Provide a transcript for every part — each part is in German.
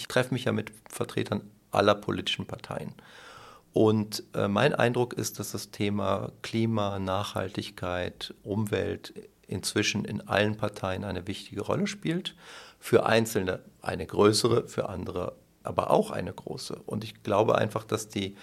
Ich treffe mich ja mit Vertretern aller politischen Parteien. Und äh, mein Eindruck ist, dass das Thema Klima, Nachhaltigkeit, Umwelt inzwischen in allen Parteien eine wichtige Rolle spielt. Für Einzelne eine größere, für andere aber auch eine große. Und ich glaube einfach, dass die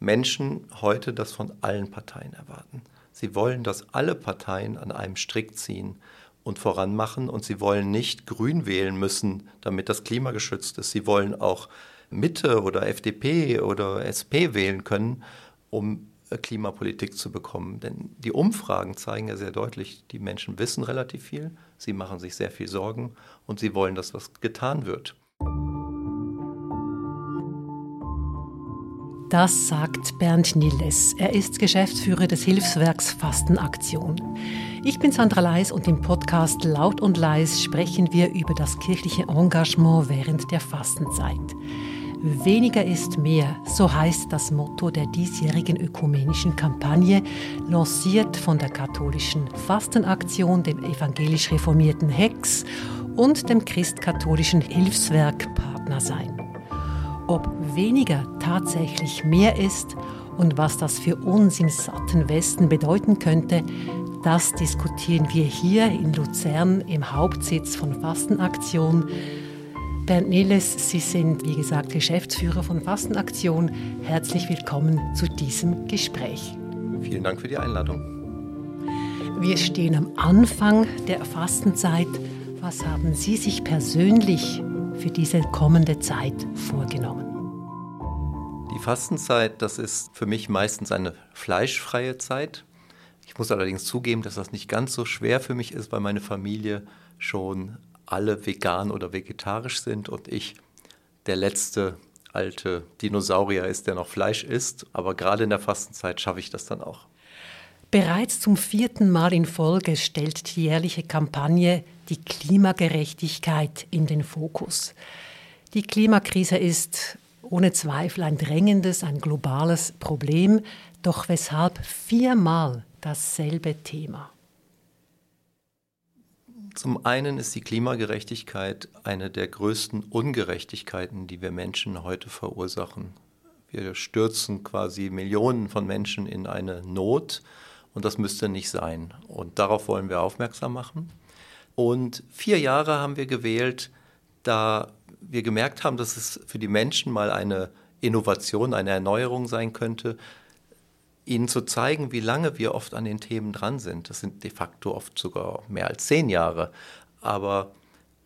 Menschen heute das von allen Parteien erwarten. Sie wollen, dass alle Parteien an einem Strick ziehen und voranmachen. Und sie wollen nicht grün wählen müssen, damit das Klima geschützt ist. Sie wollen auch Mitte oder FDP oder SP wählen können, um äh, Klimapolitik zu bekommen. Denn die Umfragen zeigen ja sehr deutlich, die Menschen wissen relativ viel, sie machen sich sehr viel Sorgen und sie wollen, dass was getan wird. Das sagt Bernd Nilles. Er ist Geschäftsführer des Hilfswerks Fastenaktion. Ich bin Sandra Leis und im Podcast Laut und Leis sprechen wir über das kirchliche Engagement während der Fastenzeit. Weniger ist mehr, so heißt das Motto der diesjährigen ökumenischen Kampagne, lanciert von der katholischen Fastenaktion, dem evangelisch reformierten Hex und dem christkatholischen Hilfswerk Partner sein. Ob weniger tatsächlich mehr ist und was das für uns im satten Westen bedeuten könnte, das diskutieren wir hier in Luzern im Hauptsitz von Fastenaktion Bernd Neles, Sie sind, wie gesagt, Geschäftsführer von Fastenaktion. Herzlich willkommen zu diesem Gespräch. Vielen Dank für die Einladung. Wir stehen am Anfang der Fastenzeit. Was haben Sie sich persönlich für diese kommende Zeit vorgenommen? Die Fastenzeit, das ist für mich meistens eine fleischfreie Zeit. Ich muss allerdings zugeben, dass das nicht ganz so schwer für mich ist, weil meine Familie schon alle vegan oder vegetarisch sind und ich der letzte alte Dinosaurier ist, der noch Fleisch isst. Aber gerade in der Fastenzeit schaffe ich das dann auch. Bereits zum vierten Mal in Folge stellt die jährliche Kampagne die Klimagerechtigkeit in den Fokus. Die Klimakrise ist ohne Zweifel ein drängendes, ein globales Problem, doch weshalb viermal dasselbe Thema? Zum einen ist die Klimagerechtigkeit eine der größten Ungerechtigkeiten, die wir Menschen heute verursachen. Wir stürzen quasi Millionen von Menschen in eine Not und das müsste nicht sein. Und darauf wollen wir aufmerksam machen. Und vier Jahre haben wir gewählt, da wir gemerkt haben, dass es für die Menschen mal eine Innovation, eine Erneuerung sein könnte, Ihnen zu zeigen, wie lange wir oft an den Themen dran sind. Das sind de facto oft sogar mehr als zehn Jahre. Aber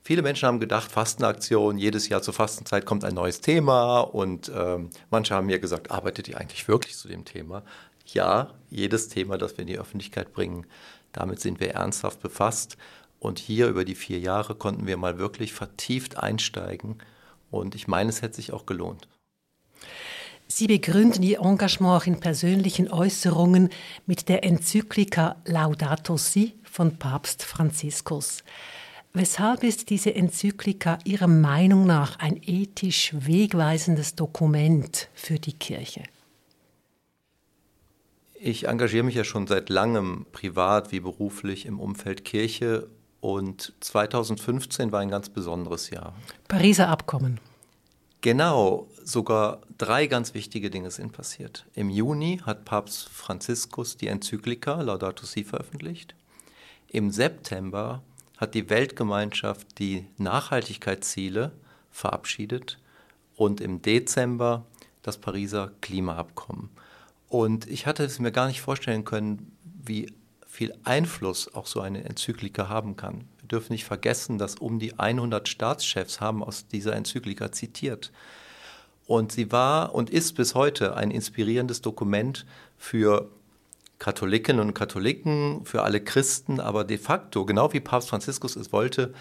viele Menschen haben gedacht, Fastenaktion, jedes Jahr zur Fastenzeit kommt ein neues Thema. Und ähm, manche haben mir gesagt, arbeitet ihr eigentlich wirklich zu dem Thema? Ja, jedes Thema, das wir in die Öffentlichkeit bringen, damit sind wir ernsthaft befasst. Und hier über die vier Jahre konnten wir mal wirklich vertieft einsteigen. Und ich meine, es hätte sich auch gelohnt. Sie begründen Ihr Engagement auch in persönlichen Äußerungen mit der Enzyklika Laudato Si von Papst Franziskus. Weshalb ist diese Enzyklika Ihrer Meinung nach ein ethisch wegweisendes Dokument für die Kirche? Ich engagiere mich ja schon seit langem privat wie beruflich im Umfeld Kirche und 2015 war ein ganz besonderes Jahr. Pariser Abkommen. Genau, sogar drei ganz wichtige Dinge sind passiert. Im Juni hat Papst Franziskus die Enzyklika Laudato Si veröffentlicht. Im September hat die Weltgemeinschaft die Nachhaltigkeitsziele verabschiedet und im Dezember das Pariser Klimaabkommen. Und ich hatte es mir gar nicht vorstellen können, wie viel Einfluss auch so eine Enzyklika haben kann. Wir dürfen nicht vergessen, dass um die 100 Staatschefs haben aus dieser Enzyklika zitiert. Und sie war und ist bis heute ein inspirierendes Dokument für Katholiken und Katholiken, für alle Christen, aber de facto, genau wie Papst Franziskus es wollte,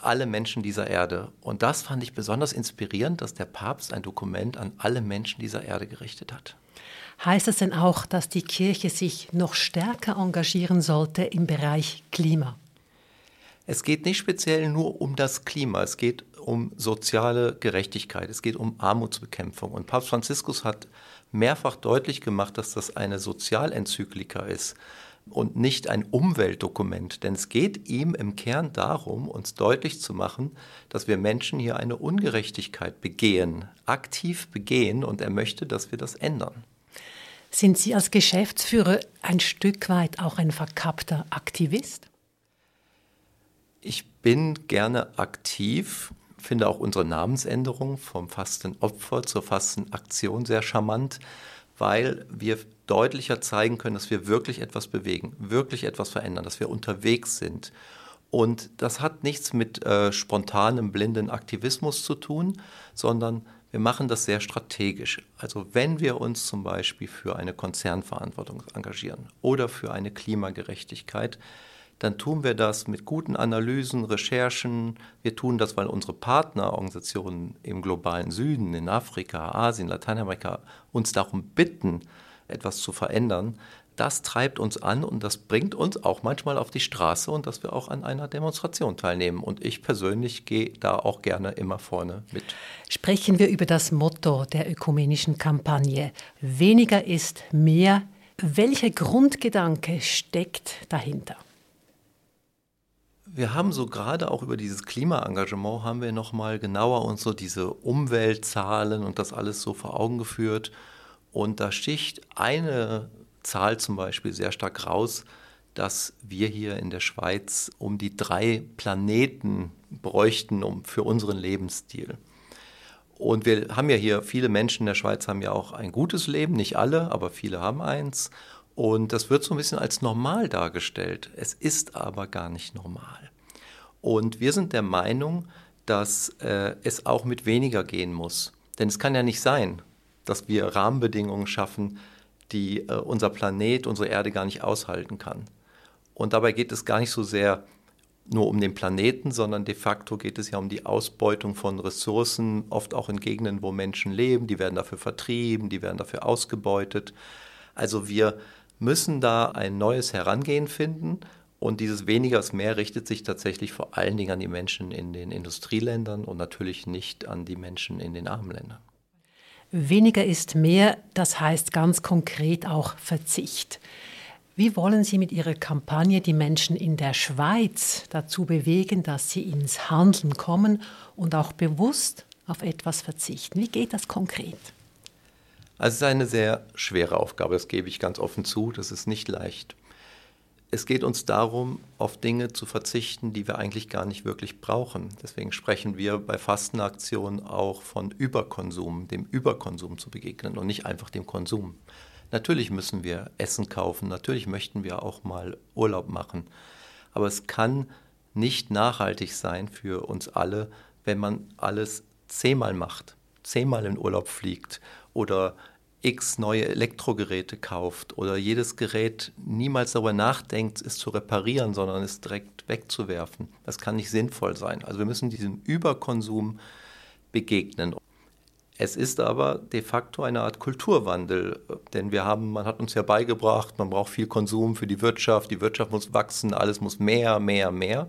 alle Menschen dieser Erde. Und das fand ich besonders inspirierend, dass der Papst ein Dokument an alle Menschen dieser Erde gerichtet hat. Heißt das denn auch, dass die Kirche sich noch stärker engagieren sollte im Bereich Klima? Es geht nicht speziell nur um das Klima, es geht um soziale Gerechtigkeit, es geht um Armutsbekämpfung. Und Papst Franziskus hat mehrfach deutlich gemacht, dass das eine Sozialenzyklika ist. und nicht ein Umweltdokument. Denn es geht ihm im Kern darum, uns deutlich zu machen, dass wir Menschen hier eine Ungerechtigkeit begehen, aktiv begehen und er möchte, dass wir das ändern. Sind Sie als Geschäftsführer ein Stück weit auch ein verkappter Aktivist? Ich bin gerne aktiv, finde auch unsere Namensänderung vom Fastenopfer zur Fastenaktion sehr charmant, weil wir deutlicher zeigen können, dass wir wirklich etwas bewegen, wirklich etwas verändern, dass wir unterwegs sind. Und das hat nichts mit äh, spontanem, blinden Aktivismus zu tun, sondern wir machen das sehr strategisch. Also wenn wir uns zum Beispiel für eine Konzernverantwortung engagieren oder für eine Klimagerechtigkeit, dann tun wir das mit guten Analysen, Recherchen. Wir tun das, weil unsere Partnerorganisationen im globalen Süden, in Afrika, Asien, Lateinamerika uns darum bitten, etwas zu verändern. Das treibt uns an und das bringt uns auch manchmal auf die Straße und dass wir auch an einer Demonstration teilnehmen. Und ich persönlich gehe da auch gerne immer vorne mit. Sprechen wir über das Motto der ökumenischen Kampagne. Weniger ist mehr. Welcher Grundgedanke steckt dahinter? Wir haben so gerade auch über dieses Klimaengagement haben wir noch mal genauer uns so diese Umweltzahlen und das alles so vor Augen geführt. Und da sticht eine Zahl zum Beispiel sehr stark raus, dass wir hier in der Schweiz um die drei Planeten bräuchten um, für unseren Lebensstil. Und wir haben ja hier, viele Menschen in der Schweiz haben ja auch ein gutes Leben, nicht alle, aber viele haben eins. Und das wird so ein bisschen als normal dargestellt. Es ist aber gar nicht normal. Und wir sind der Meinung, dass äh, es auch mit weniger gehen muss. Denn es kann ja nicht sein, dass wir Rahmenbedingungen schaffen, die äh, unser Planet, unsere Erde gar nicht aushalten kann. Und dabei geht es gar nicht so sehr nur um den Planeten, sondern de facto geht es ja um die Ausbeutung von Ressourcen, oft auch in Gegenden, wo Menschen leben. Die werden dafür vertrieben, die werden dafür ausgebeutet. Also wir müssen da ein neues Herangehen finden. Und dieses weniger ist mehr richtet sich tatsächlich vor allen Dingen an die Menschen in den Industrieländern und natürlich nicht an die Menschen in den armen Ländern. Weniger ist mehr, das heißt ganz konkret auch Verzicht. Wie wollen Sie mit Ihrer Kampagne die Menschen in der Schweiz dazu bewegen, dass sie ins Handeln kommen und auch bewusst auf etwas verzichten? Wie geht das konkret? Also es ist eine sehr schwere Aufgabe, das gebe ich ganz offen zu, das ist nicht leicht. Es geht uns darum, auf Dinge zu verzichten, die wir eigentlich gar nicht wirklich brauchen. Deswegen sprechen wir bei Fastenaktionen auch von Überkonsum, dem Überkonsum zu begegnen und nicht einfach dem Konsum. Natürlich müssen wir Essen kaufen, natürlich möchten wir auch mal Urlaub machen, aber es kann nicht nachhaltig sein für uns alle, wenn man alles zehnmal macht, zehnmal in Urlaub fliegt oder x neue Elektrogeräte kauft oder jedes Gerät niemals darüber nachdenkt, es zu reparieren, sondern es direkt wegzuwerfen. Das kann nicht sinnvoll sein. Also wir müssen diesem Überkonsum begegnen. Es ist aber de facto eine Art Kulturwandel, denn wir haben, man hat uns ja beigebracht, man braucht viel Konsum für die Wirtschaft, die Wirtschaft muss wachsen, alles muss mehr, mehr, mehr.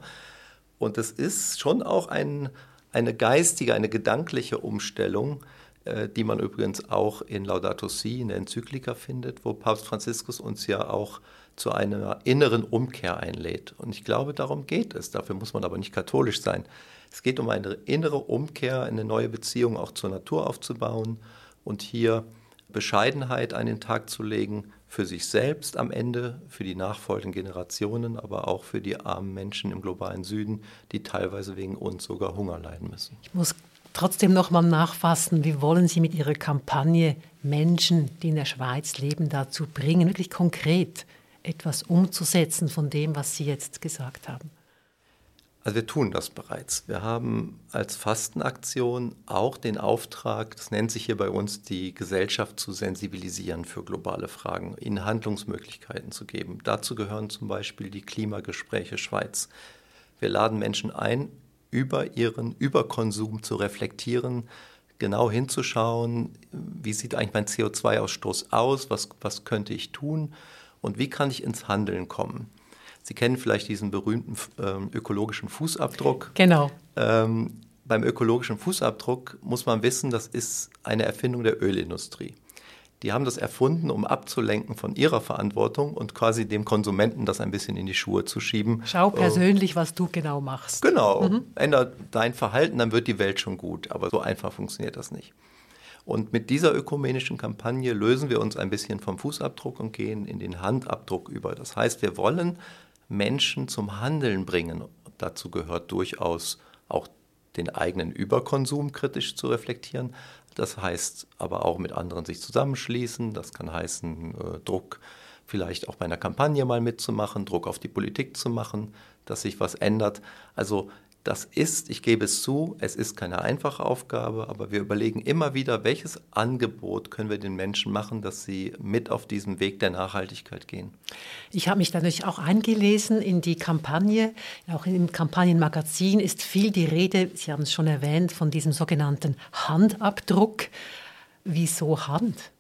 Und es ist schon auch ein, eine geistige, eine gedankliche Umstellung, äh, die man übrigens auch in Laudato Si, in der Enzyklika findet, wo Papst Franziskus uns ja auch zu einer inneren Umkehr einlädt. Und ich glaube, darum geht es. Dafür muss man aber nicht katholisch sein. Es geht um eine innere Umkehr, eine neue Beziehung auch zur Natur aufzubauen und hier Bescheidenheit an den Tag zu legen, für sich selbst am Ende, für die nachfolgenden Generationen, aber auch für die armen Menschen im globalen Süden, die teilweise wegen uns sogar Hunger leiden müssen. Ich muss trotzdem noch mal nachfassen, wie wollen Sie mit Ihrer Kampagne Menschen, die in der Schweiz leben, dazu bringen, wirklich konkret etwas umzusetzen von dem, was Sie jetzt gesagt haben? Also wir tun das bereits. Wir haben als Fastenaktion auch den Auftrag, das nennt sich hier bei uns, die Gesellschaft zu sensibilisieren für globale Fragen, ihnen Handlungsmöglichkeiten zu geben. Dazu gehören zum Beispiel die Klimagespräche Schweiz. Wir laden Menschen ein, über ihren Überkonsum zu reflektieren, genau hinzuschauen, wie sieht eigentlich mein CO2-Ausstoß aus, was, was könnte ich tun und wie kann ich ins Handeln kommen. Sie kennen vielleicht diesen berühmten ähm, ökologischen Fußabdruck. Genau. Ähm, beim ökologischen Fußabdruck muss man wissen, das ist eine Erfindung der Ölindustrie. die haben das erfunden, um abzulenken von ihrer Verantwortung und quasi dem Konsumenten das ein bisschen in die Schuhe zu schieben. Schau persönlich, äh, was du genau machst. Genau, mhm. ändert dein Verhalten, dann wird die Welt schon gut. Aber so einfach funktioniert das nicht. Und mit dieser ökumenischen Kampagne lösen wir uns ein bisschen vom Fußabdruck und gehen in den Handabdruck über. Das heißt, wir wollen Menschen zum Handeln bringen. Dazu gehört durchaus auch den eigenen Überkonsum kritisch zu reflektieren, das heißt aber auch mit anderen sich zusammenschließen. Das kann heißen, äh, Druck vielleicht auch bei einer Kampagne mal mitzumachen, Druck auf die Politik zu machen, dass sich was ändert. Also das ist, ich gebe es zu, es ist keine einfache Aufgabe, aber wir überlegen immer wieder, welches Angebot können wir den Menschen machen, dass sie mit auf diesen Weg der Nachhaltigkeit gehen. Ich habe mich natürlich auch eingelesen in die Kampagne. Auch im Kampagnenmagazin ist viel die Rede, Sie haben es schon erwähnt, von diesem sogenannten Handabdruck. Wieso Hand?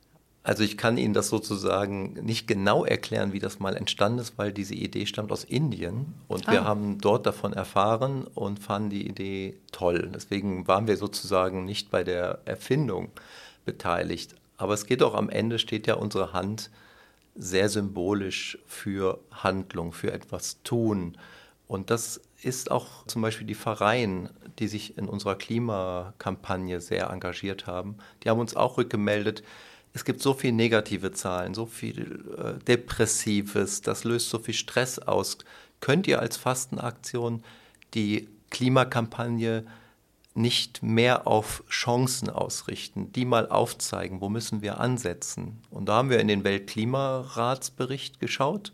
Also ich kann Ihnen das sozusagen nicht genau erklären, wie das mal entstanden ist, weil diese Idee stammt aus Indien und ah. wir haben dort davon erfahren und fanden die Idee toll. Deswegen waren wir sozusagen nicht bei der Erfindung beteiligt. Aber es geht auch am Ende, steht ja unsere Hand sehr symbolisch für Handlung, für etwas tun. Und das ist auch zum Beispiel die Vereine, die sich in unserer Klimakampagne sehr engagiert haben. Die haben uns auch rückgemeldet, es gibt so viele negative Zahlen, so viel äh, Depressives, das löst so viel Stress aus. Könnt ihr als Fastenaktion die Klimakampagne nicht mehr auf Chancen ausrichten, die mal aufzeigen, wo müssen wir ansetzen? Und da haben wir in den Weltklimaratsbericht geschaut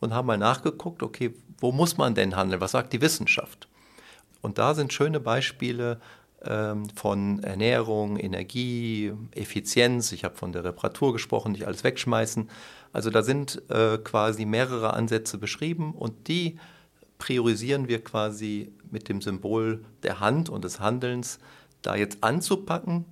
und haben mal nachgeguckt, okay, wo muss man denn handeln? Was sagt die Wissenschaft? Und da sind schöne Beispiele von Ernährung, Energie, Effizienz. Ich habe von der Reparatur gesprochen, nicht alles wegschmeißen. Also da sind äh, quasi mehrere Ansätze beschrieben und die priorisieren wir quasi mit dem Symbol der Hand und des Handelns da jetzt anzupacken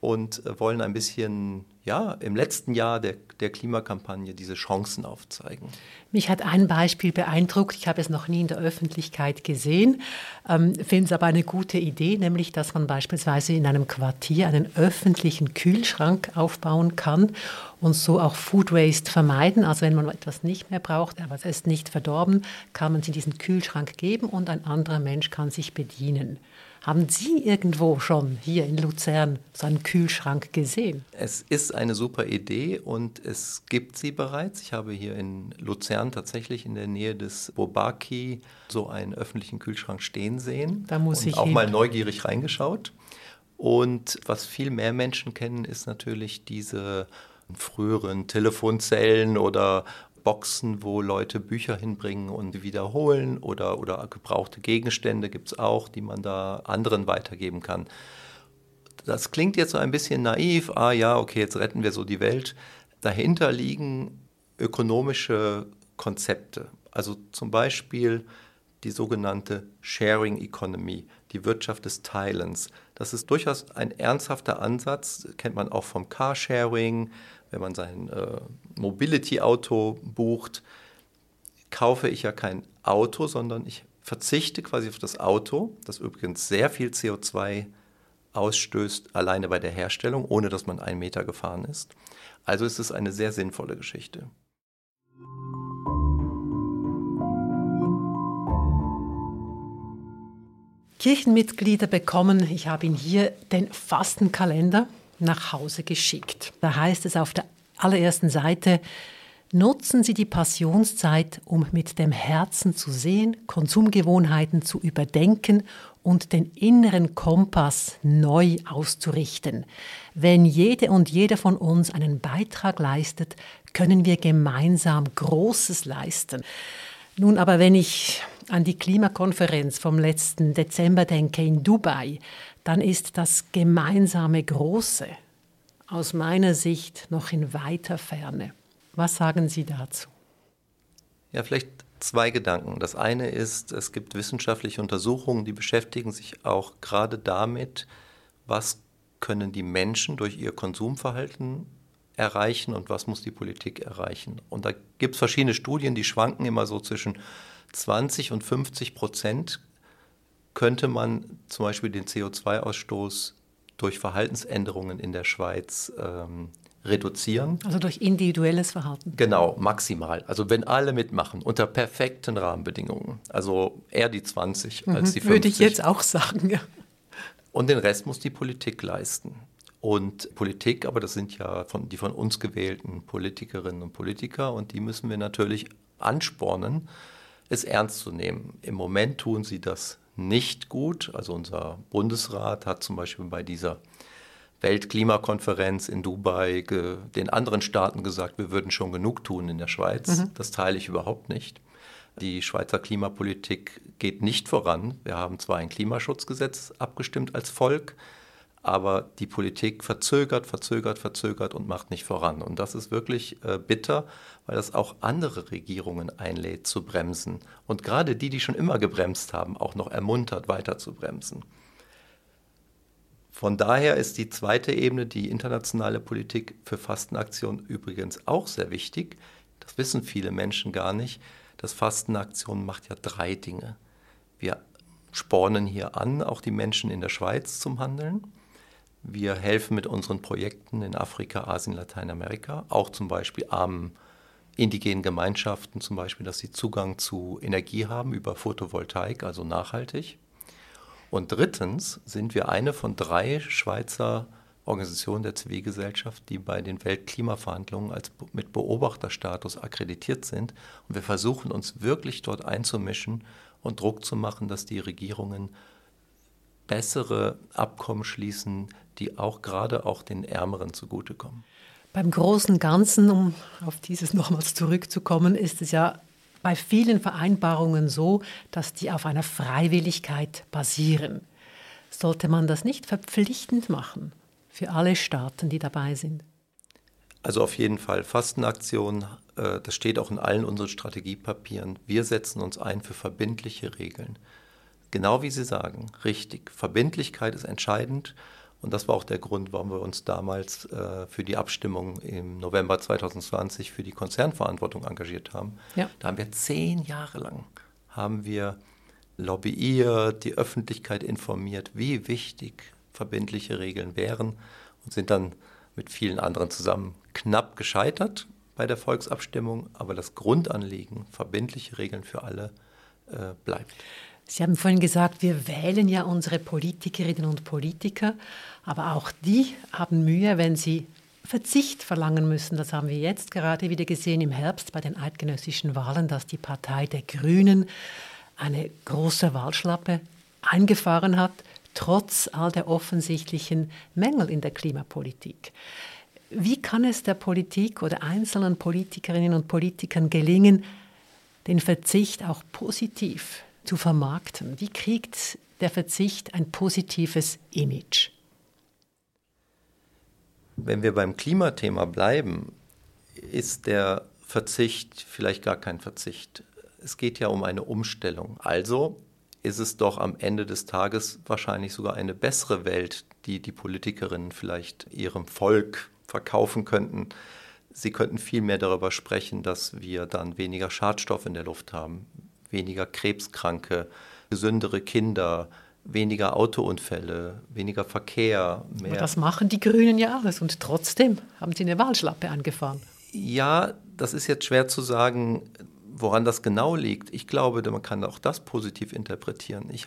und äh, wollen ein bisschen ja, im letzten Jahr der, der Klimakampagne diese Chancen aufzeigen. Mich hat ein Beispiel beeindruckt, ich habe es noch nie in der Öffentlichkeit gesehen, ähm, finde es aber eine gute Idee, nämlich dass man beispielsweise in einem Quartier einen öffentlichen Kühlschrank aufbauen kann und so auch Food Waste vermeiden. Also wenn man etwas nicht mehr braucht, aber es ist nicht verdorben, kann man es in diesen Kühlschrank geben und ein anderer Mensch kann sich bedienen. Haben Sie irgendwo schon hier in Luzern so einen Kühlschrank gesehen? Es ist eine super Idee und es gibt sie bereits. Ich habe hier in Luzern tatsächlich in der Nähe des Bobaki so einen öffentlichen Kühlschrank stehen sehen. Da muss und ich auch hin. mal neugierig reingeschaut. Und was viel mehr Menschen kennen, ist natürlich diese früheren Telefonzellen oder Boxen, wo Leute Bücher hinbringen und wiederholen oder, oder gebrauchte Gegenstände gibt es auch, die man da anderen weitergeben kann. Das klingt jetzt so ein bisschen naiv, ah ja, okay, jetzt retten wir so die Welt. Dahinter liegen ökonomische Konzepte. Also zum Beispiel die sogenannte Sharing Economy, die Wirtschaft des Teilens. Das ist durchaus ein ernsthafter Ansatz, kennt man auch vom Carsharing, wenn man sein äh, Mobility-Auto bucht, kaufe ich ja kein Auto, sondern ich verzichte quasi auf das Auto, das übrigens sehr viel CO2 ausstößt, alleine bei der Herstellung, ohne dass man einen Meter gefahren ist. Also ist es eine sehr sinnvolle Geschichte. Kirchenmitglieder bekommen, ich habe ihn hier, den Fastenkalender nach Hause geschickt. Da heißt es auf der allerersten Seite, Nutzen Sie die Passionszeit, um mit dem Herzen zu sehen, Konsumgewohnheiten zu überdenken und den inneren Kompass neu auszurichten. Wenn jede und jeder von uns einen Beitrag leistet, können wir gemeinsam Großes leisten. Nun aber, wenn ich an die Klimakonferenz vom letzten Dezember denke in Dubai, dann ist das gemeinsame Große aus meiner Sicht noch in weiter Ferne. Was sagen Sie dazu? Ja, vielleicht zwei Gedanken. Das eine ist, es gibt wissenschaftliche Untersuchungen, die beschäftigen sich auch gerade damit, was können die Menschen durch ihr Konsumverhalten erreichen und was muss die Politik erreichen. Und da gibt es verschiedene Studien, die schwanken immer so zwischen 20 und 50 Prozent könnte man zum Beispiel den CO2-Ausstoß durch Verhaltensänderungen in der Schweiz ähm, reduzieren. Also durch individuelles Verhalten. Genau, maximal. Also wenn alle mitmachen, unter perfekten Rahmenbedingungen. Also eher die 20 mhm, als die 50. Würde ich jetzt auch sagen, ja. Und den Rest muss die Politik leisten. Und Politik, aber das sind ja von, die von uns gewählten Politikerinnen und Politiker und die müssen wir natürlich anspornen, es ernst zu nehmen. Im Moment tun sie das nicht gut. Also unser Bundesrat hat zum Beispiel bei dieser Weltklimakonferenz in Dubai den anderen Staaten gesagt, wir würden schon genug tun in der Schweiz. Mhm. Das teile ich überhaupt nicht. Die Schweizer Klimapolitik geht nicht voran. Wir haben zwar ein Klimaschutzgesetz abgestimmt als Volk, aber die Politik verzögert, verzögert, verzögert und macht nicht voran. Und das ist wirklich äh, bitter, weil das auch andere Regierungen einlädt zu bremsen. Und gerade die, die schon immer gebremst haben, auch noch ermuntert, weiter zu bremsen. Von daher ist die zweite Ebene, die internationale Politik für Fastenaktion übrigens auch sehr wichtig. Das wissen viele Menschen gar nicht. Das Fastenaktion macht ja drei Dinge. Wir spornen hier an, auch die Menschen in der Schweiz zum Handeln. Wir helfen mit unseren Projekten in Afrika, Asien, Lateinamerika, auch zum Beispiel armen indigenen Gemeinschaften, zum Beispiel, dass sie Zugang zu Energie haben über Photovoltaik, also nachhaltig. Und drittens sind wir eine von drei Schweizer Organisationen der Zivilgesellschaft, die bei den Weltklimaverhandlungen als mit Beobachterstatus akkreditiert sind. Und wir versuchen uns wirklich dort einzumischen und Druck zu machen, dass die Regierungen bessere Abkommen schließen, die auch gerade auch den Ärmeren zugutekommen. Beim großen Ganzen, um auf dieses nochmals zurückzukommen, ist es ja bei vielen Vereinbarungen so, dass die auf einer Freiwilligkeit basieren. Sollte man das nicht verpflichtend machen für alle Staaten, die dabei sind? Also auf jeden Fall Fastenaktion, äh, das steht auch in allen unseren Strategiepapieren. Wir setzen uns ein für verbindliche Regeln. Genau wie Sie sagen, richtig. Verbindlichkeit ist entscheidend. Und das war auch der Grund, warum wir uns damals äh, für die Abstimmung im November 2020 für die Konzernverantwortung engagiert haben. Ja. Da haben wir zehn Jahre lang haben wir lobbyiert, die Öffentlichkeit informiert, wie wichtig verbindliche Regeln wären und sind dann mit vielen anderen zusammen knapp gescheitert bei der Volksabstimmung. Aber das Grundanliegen, verbindliche Regeln für alle, äh, bleibt. Sie haben vorhin gesagt, wir wählen ja unsere Politikerinnen und Politiker, aber auch die haben Mühe, wenn sie Verzicht verlangen müssen. Das haben wir jetzt gerade wieder gesehen im Herbst bei den eidgenössischen Wahlen, dass die Partei der Grünen eine große Wahlschlappe eingefahren hat, trotz all der offensichtlichen Mängel in der Klimapolitik. Wie kann es der Politik oder einzelnen Politikerinnen und Politikern gelingen, den Verzicht auch positiv zu vermarkten? Wie kriegt der Verzicht ein positives Image? Wenn wir beim Klimathema bleiben, ist der Verzicht vielleicht gar kein Verzicht. Es geht ja um eine Umstellung. Also ist es doch am Ende des Tages wahrscheinlich sogar eine bessere Welt, die die Politikerinnen vielleicht ihrem Volk verkaufen könnten. Sie könnten viel mehr darüber sprechen, dass wir dann weniger Schadstoff in der Luft haben, weniger Krebskranke, gesündere Kinder, weniger Autounfälle, weniger Verkehr. Mehr. Aber das machen die Grünen ja alles und trotzdem haben sie eine Wahlschlappe angefahren. Ja, das ist jetzt schwer zu sagen, woran das genau liegt. Ich glaube, man kann auch das positiv interpretieren. Ich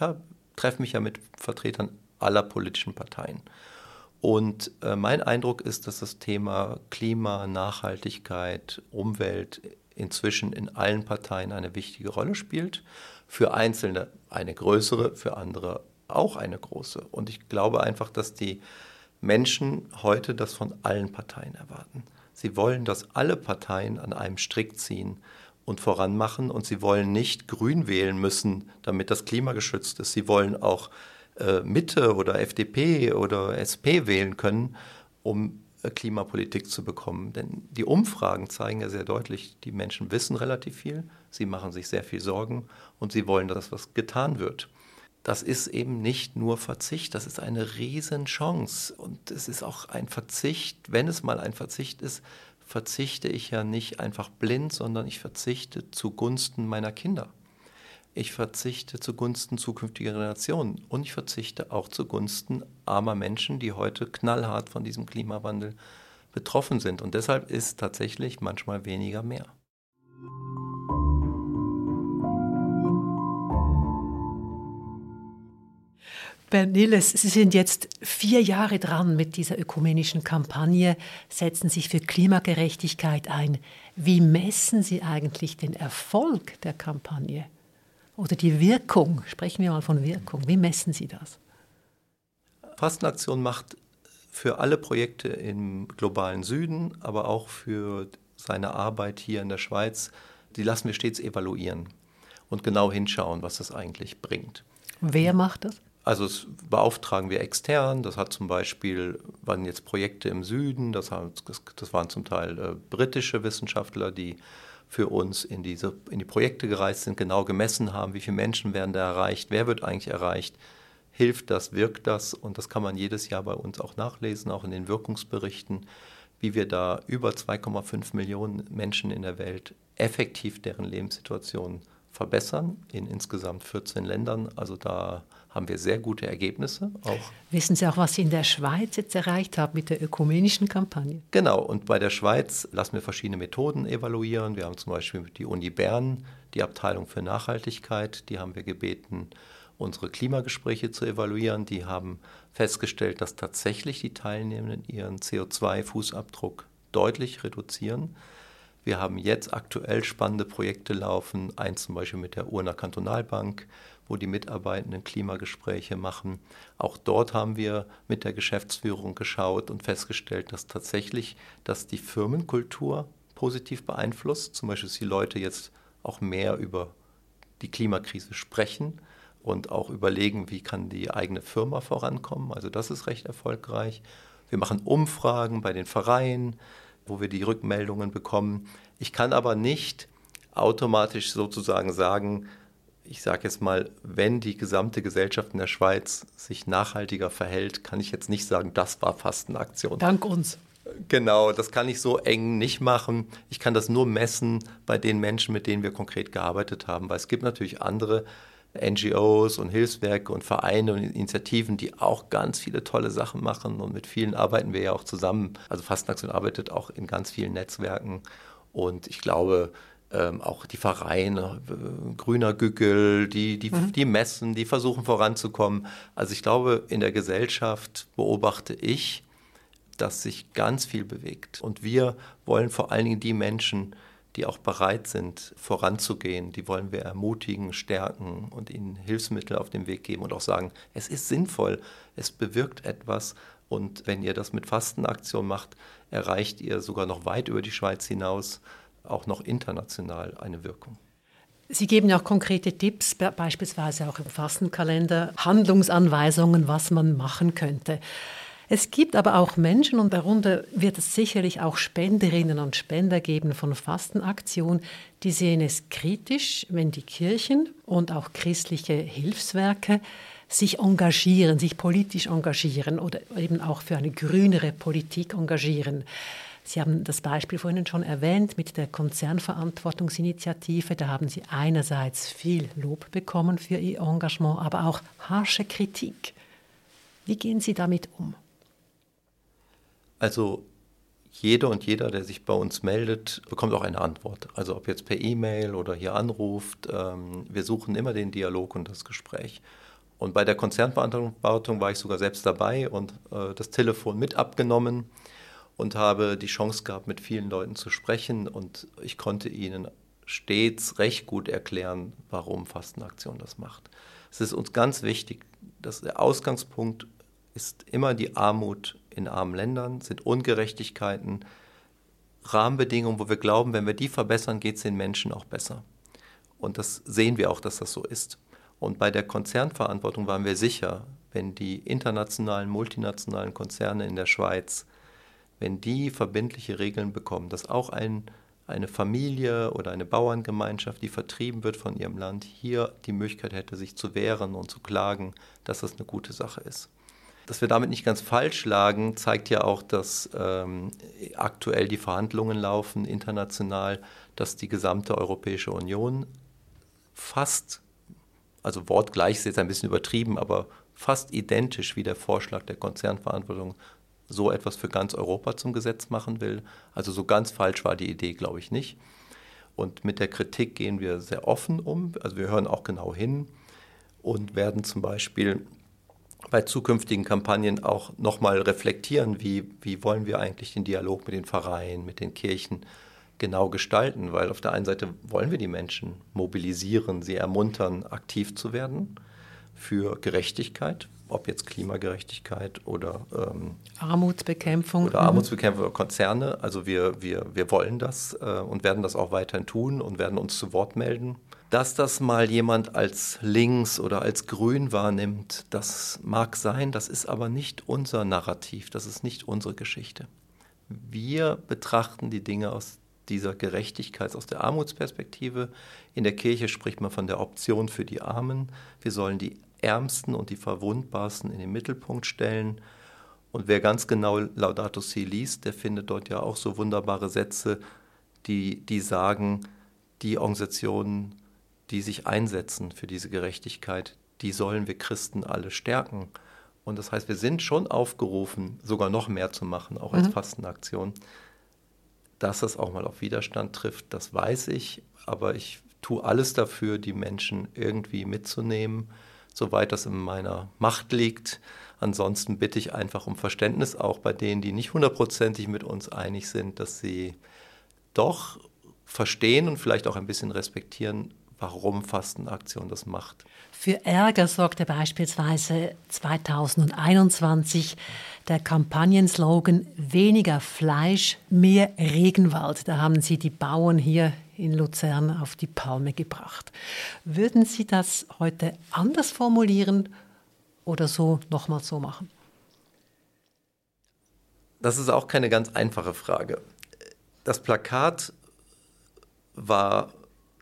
treffe mich ja mit Vertretern aller politischen Parteien. Und äh, mein Eindruck ist, dass das Thema Klima, Nachhaltigkeit, Umwelt inzwischen in allen Parteien eine wichtige Rolle spielt. Für Einzelne eine größere, für andere auch eine große. Und ich glaube einfach, dass die Menschen heute das von allen Parteien erwarten. Sie wollen, dass alle Parteien an einem Strick ziehen und voranmachen und sie wollen nicht grün wählen müssen, damit das Klima geschützt ist. Sie wollen auch äh, Mitte oder FDP oder SP wählen können, um Klimapolitik zu bekommen. Denn die Umfragen zeigen ja sehr deutlich, die Menschen wissen relativ viel, sie machen sich sehr viel Sorgen und sie wollen, dass was getan wird. Das ist eben nicht nur Verzicht, das ist eine Riesenchance. Und es ist auch ein Verzicht, wenn es mal ein Verzicht ist, verzichte ich ja nicht einfach blind, sondern ich verzichte zugunsten meiner Kinder. Ich verzichte zugunsten zukünftiger Generationen und ich verzichte auch zugunsten armer Menschen, die heute knallhart von diesem Klimawandel betroffen sind. Und deshalb ist tatsächlich manchmal weniger mehr. Bernd Nilles, Sie sind jetzt vier Jahre dran mit dieser ökumenischen Kampagne, setzen sich für Klimagerechtigkeit ein. Wie messen Sie eigentlich den Erfolg der Kampagne oder die Wirkung? Sprechen wir mal von Wirkung. Wie messen Sie das? Fastenaktion macht für alle Projekte im globalen Süden, aber auch für seine Arbeit hier in der Schweiz, die lassen wir stets evaluieren und genau hinschauen, was das eigentlich bringt. Wer macht das? Also das beauftragen wir extern. Das hat zum Beispiel, waren jetzt Projekte im Süden, das, das, das waren zum Teil äh, britische Wissenschaftler, die für uns in, diese, in die Projekte gereist sind, genau gemessen haben, wie viele Menschen werden da erreicht, wer wird eigentlich erreicht, hilft das, wirkt das und das kann man jedes Jahr bei uns auch nachlesen, auch in den Wirkungsberichten, wie wir da über 2,5 Millionen Menschen in der Welt effektiv deren Lebenssituation verbessern in insgesamt 14 Ländern. Also da haben wir sehr gute Ergebnisse. Auch. Wissen Sie auch, was Sie in der Schweiz jetzt erreicht haben mit der ökumenischen Kampagne? Genau, und bei der Schweiz lassen wir verschiedene Methoden evaluieren. Wir haben zum Beispiel die Uni Bern, die Abteilung für Nachhaltigkeit, die haben wir gebeten, unsere Klimagespräche zu evaluieren. Die haben festgestellt, dass tatsächlich die Teilnehmenden ihren CO2-Fußabdruck deutlich reduzieren. Wir haben jetzt aktuell spannende Projekte laufen, eins zum Beispiel mit der Urner Kantonalbank, wo die Mitarbeitenden Klimagespräche machen. Auch dort haben wir mit der Geschäftsführung geschaut und festgestellt, dass tatsächlich dass die Firmenkultur positiv beeinflusst. Zum Beispiel, dass die Leute jetzt auch mehr über die Klimakrise sprechen und auch überlegen, wie kann die eigene Firma vorankommen. Also das ist recht erfolgreich. Wir machen Umfragen bei den Vereinen wo wir die Rückmeldungen bekommen. Ich kann aber nicht automatisch sozusagen sagen, ich sage jetzt mal, wenn die gesamte Gesellschaft in der Schweiz sich nachhaltiger verhält, kann ich jetzt nicht sagen, das war Fastenaktion. Dank uns. Genau, das kann ich so eng nicht machen. Ich kann das nur messen bei den Menschen, mit denen wir konkret gearbeitet haben, weil es gibt natürlich andere NGOs und Hilfswerke und Vereine und Initiativen, die auch ganz viele tolle Sachen machen und mit vielen arbeiten wir ja auch zusammen. Also Fastenaktion arbeitet auch in ganz vielen Netzwerken und ich glaube, ähm, auch die Vereine, äh, Grüner Gückel, die, die, mhm. die messen, die versuchen voranzukommen. Also ich glaube, in der Gesellschaft beobachte ich, dass sich ganz viel bewegt. Und wir wollen vor allen Dingen die Menschen, die auch bereit sind, voranzugehen. Die wollen wir ermutigen, stärken und ihnen Hilfsmittel auf den Weg geben und auch sagen, es ist sinnvoll, es bewirkt etwas. Und wenn ihr das mit Fastenaktion macht, erreicht ihr sogar noch weit über die Schweiz hinaus auch noch international eine Wirkung. Sie geben ja auch konkrete Tipps, beispielsweise auch im Fastenkalender, Handlungsanweisungen, was man machen könnte. Es gibt aber auch Menschen, und darunter wird es sicherlich auch Spenderinnen und Spender geben von Fastenaktionen, die sehen es kritisch, wenn die Kirchen und auch christliche Hilfswerke sich engagieren, sich politisch engagieren oder eben auch für eine grünere Politik engagieren. Sie haben das Beispiel vorhin schon erwähnt mit der Konzernverantwortungsinitiative. Da haben Sie einerseits viel Lob bekommen für Ihr Engagement, aber auch harsche Kritik. Wie gehen Sie damit um? Also jeder und jeder, der sich bei uns meldet, bekommt auch eine Antwort. Also ob jetzt per E-Mail oder hier anruft, ähm, wir suchen immer den Dialog und das Gespräch. Und bei der Konzernverantwortung war ich sogar selbst dabei und äh, das Telefon mit abgenommen und habe die Chance gehabt, mit vielen Leuten zu sprechen und ich konnte ihnen stets recht gut erklären, warum Fastenaktion das macht. Es ist uns ganz wichtig, dass der Ausgangspunkt ist immer die Armut in armen Ländern, sind Ungerechtigkeiten, Rahmenbedingungen, wo wir glauben, wenn wir die verbessern, geht es den Menschen auch besser. Und das sehen wir auch, dass das so ist. Und bei der Konzernverantwortung waren wir sicher, wenn die internationalen, multinationalen Konzerne in der Schweiz, wenn die verbindliche Regeln bekommen, dass auch ein, eine Familie oder eine Bauerngemeinschaft, die vertrieben wird von ihrem Land, hier die Möglichkeit hätte, sich zu wehren und zu klagen, dass das eine gute Sache ist. Dass wir damit nicht ganz falsch lagen, zeigt ja auch, dass ähm, aktuell die Verhandlungen laufen international, dass die gesamte Europäische Union fast, also wortgleich ist jetzt ein bisschen übertrieben, aber fast identisch wie der Vorschlag der Konzernverantwortung so etwas für ganz Europa zum Gesetz machen will. Also so ganz falsch war die Idee, glaube ich, nicht. Und mit der Kritik gehen wir sehr offen um. Also wir hören auch genau hin und werden zum Beispiel bei zukünftigen Kampagnen auch nochmal reflektieren, wie, wie wollen wir eigentlich den Dialog mit den Pfarreien, mit den Kirchen genau gestalten. Weil auf der einen Seite wollen wir die Menschen mobilisieren, sie ermuntern, aktiv zu werden für Gerechtigkeit, ob jetzt Klimagerechtigkeit oder ähm, Armutsbekämpfung. Oder mhm. Armutsbekämpfung oder Konzerne. Also wir, wir, wir wollen das äh, und werden das auch weiterhin tun und werden uns zu Wort melden. Dass das mal jemand als links oder als grün wahrnimmt, das mag sein, das ist aber nicht unser Narrativ, das ist nicht unsere Geschichte. Wir betrachten die Dinge aus dieser Gerechtigkeit, aus der Armutsperspektive. In der Kirche spricht man von der Option für die Armen. Wir sollen die Ärmsten und die Verwundbarsten in den Mittelpunkt stellen. Und wer ganz genau Laudato Si liest, der findet dort ja auch so wunderbare Sätze, die, die sagen, die Organisationen die sich einsetzen für diese Gerechtigkeit, die sollen wir Christen alle stärken. Und das heißt, wir sind schon aufgerufen, sogar noch mehr zu machen, auch als mhm. Fastenaktion. Dass das auch mal auf Widerstand trifft, das weiß ich, aber ich tue alles dafür, die Menschen irgendwie mitzunehmen, soweit das in meiner Macht liegt. Ansonsten bitte ich einfach um Verständnis auch bei denen, die nicht hundertprozentig mit uns einig sind, dass sie doch verstehen und vielleicht auch ein bisschen respektieren, warum Fastenaktion das macht. Für Ärger sorgte beispielsweise 2021 der Kampagnenslogan Weniger Fleisch, mehr Regenwald. Da haben Sie die Bauern hier in Luzern auf die Palme gebracht. Würden Sie das heute anders formulieren oder so nochmal so machen? Das ist auch keine ganz einfache Frage. Das Plakat war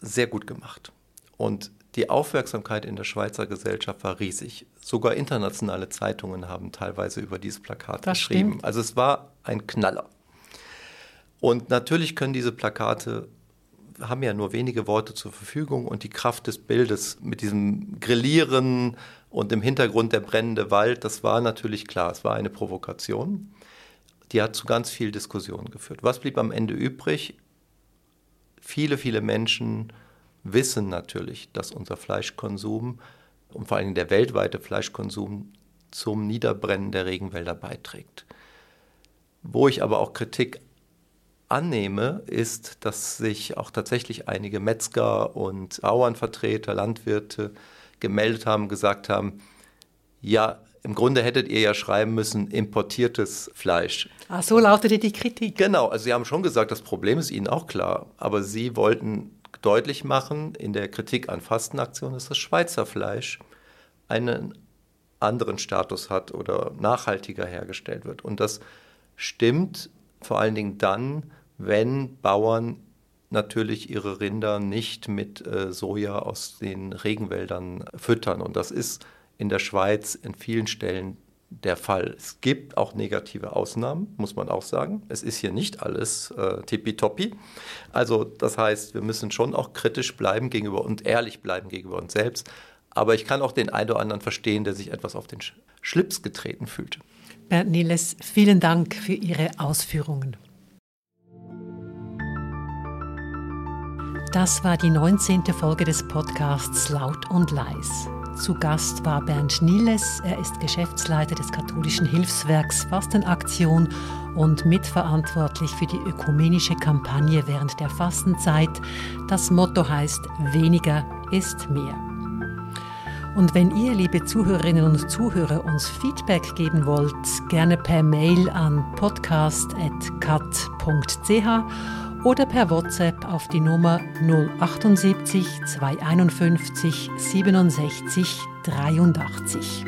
sehr gut gemacht. Und die Aufmerksamkeit in der Schweizer Gesellschaft war riesig. Sogar internationale Zeitungen haben teilweise über dieses Plakat das geschrieben. Stimmt. Also es war ein Knaller. Und natürlich können diese Plakate haben ja nur wenige Worte zur Verfügung und die Kraft des Bildes mit diesem Grillieren und im Hintergrund der brennende Wald, das war natürlich klar, es war eine Provokation. Die hat zu ganz viel Diskussion geführt. Was blieb am Ende übrig? Viele, viele Menschen wissen natürlich, dass unser Fleischkonsum und vor allem der weltweite Fleischkonsum zum Niederbrennen der Regenwälder beiträgt. Wo ich aber auch Kritik annehme, ist, dass sich auch tatsächlich einige Metzger und Bauernvertreter, Landwirte gemeldet haben, gesagt haben, ja, im Grunde hättet ihr ja schreiben müssen, importiertes Fleisch. Ach, so lautete die Kritik. Genau, also Sie haben schon gesagt, das Problem ist Ihnen auch klar, aber Sie wollten deutlich machen in der Kritik an Fastenaktionen, dass das Schweizer Fleisch einen anderen Status hat oder nachhaltiger hergestellt wird. Und das stimmt vor allen Dingen dann, wenn Bauern natürlich ihre Rinder nicht mit äh, Soja aus den Regenwäldern füttern. Und das ist in der Schweiz in vielen Stellen der Fall. Es gibt auch negative Ausnahmen, muss man auch sagen. Es ist hier nicht alles äh, tippitoppi. Also das heißt, wir müssen schon auch kritisch bleiben gegenüber und ehrlich bleiben gegenüber uns selbst. Aber ich kann auch den einen oder anderen verstehen, der sich etwas auf den Schlips getreten fühlt. Bernd Niles, vielen Dank für Ihre Ausführungen. Das war die 19. Folge des Podcasts Laut und Leis. Zu Gast war Bernd Niles. Er ist Geschäftsleiter des katholischen Hilfswerks Fastenaktion und mitverantwortlich für die ökumenische Kampagne während der Fastenzeit. Das Motto heißt Weniger ist mehr. Und wenn ihr, liebe Zuhörerinnen und Zuhörer, uns Feedback geben wollt, gerne per Mail an podcast.cat.ch oder per WhatsApp auf die Nummer 078 251 67 83.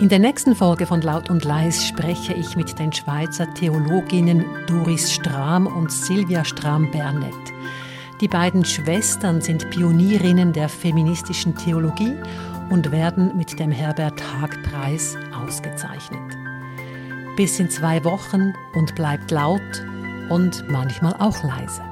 In der nächsten Folge von Laut und Leis spreche ich mit den Schweizer Theologinnen Doris Strahm und Silvia Strahm-Bernet. Die beiden Schwestern sind Pionierinnen der feministischen Theologie und werden mit dem Herbert Haag-Preis ausgezeichnet. Bis in zwei Wochen und bleibt laut und manchmal auch leise.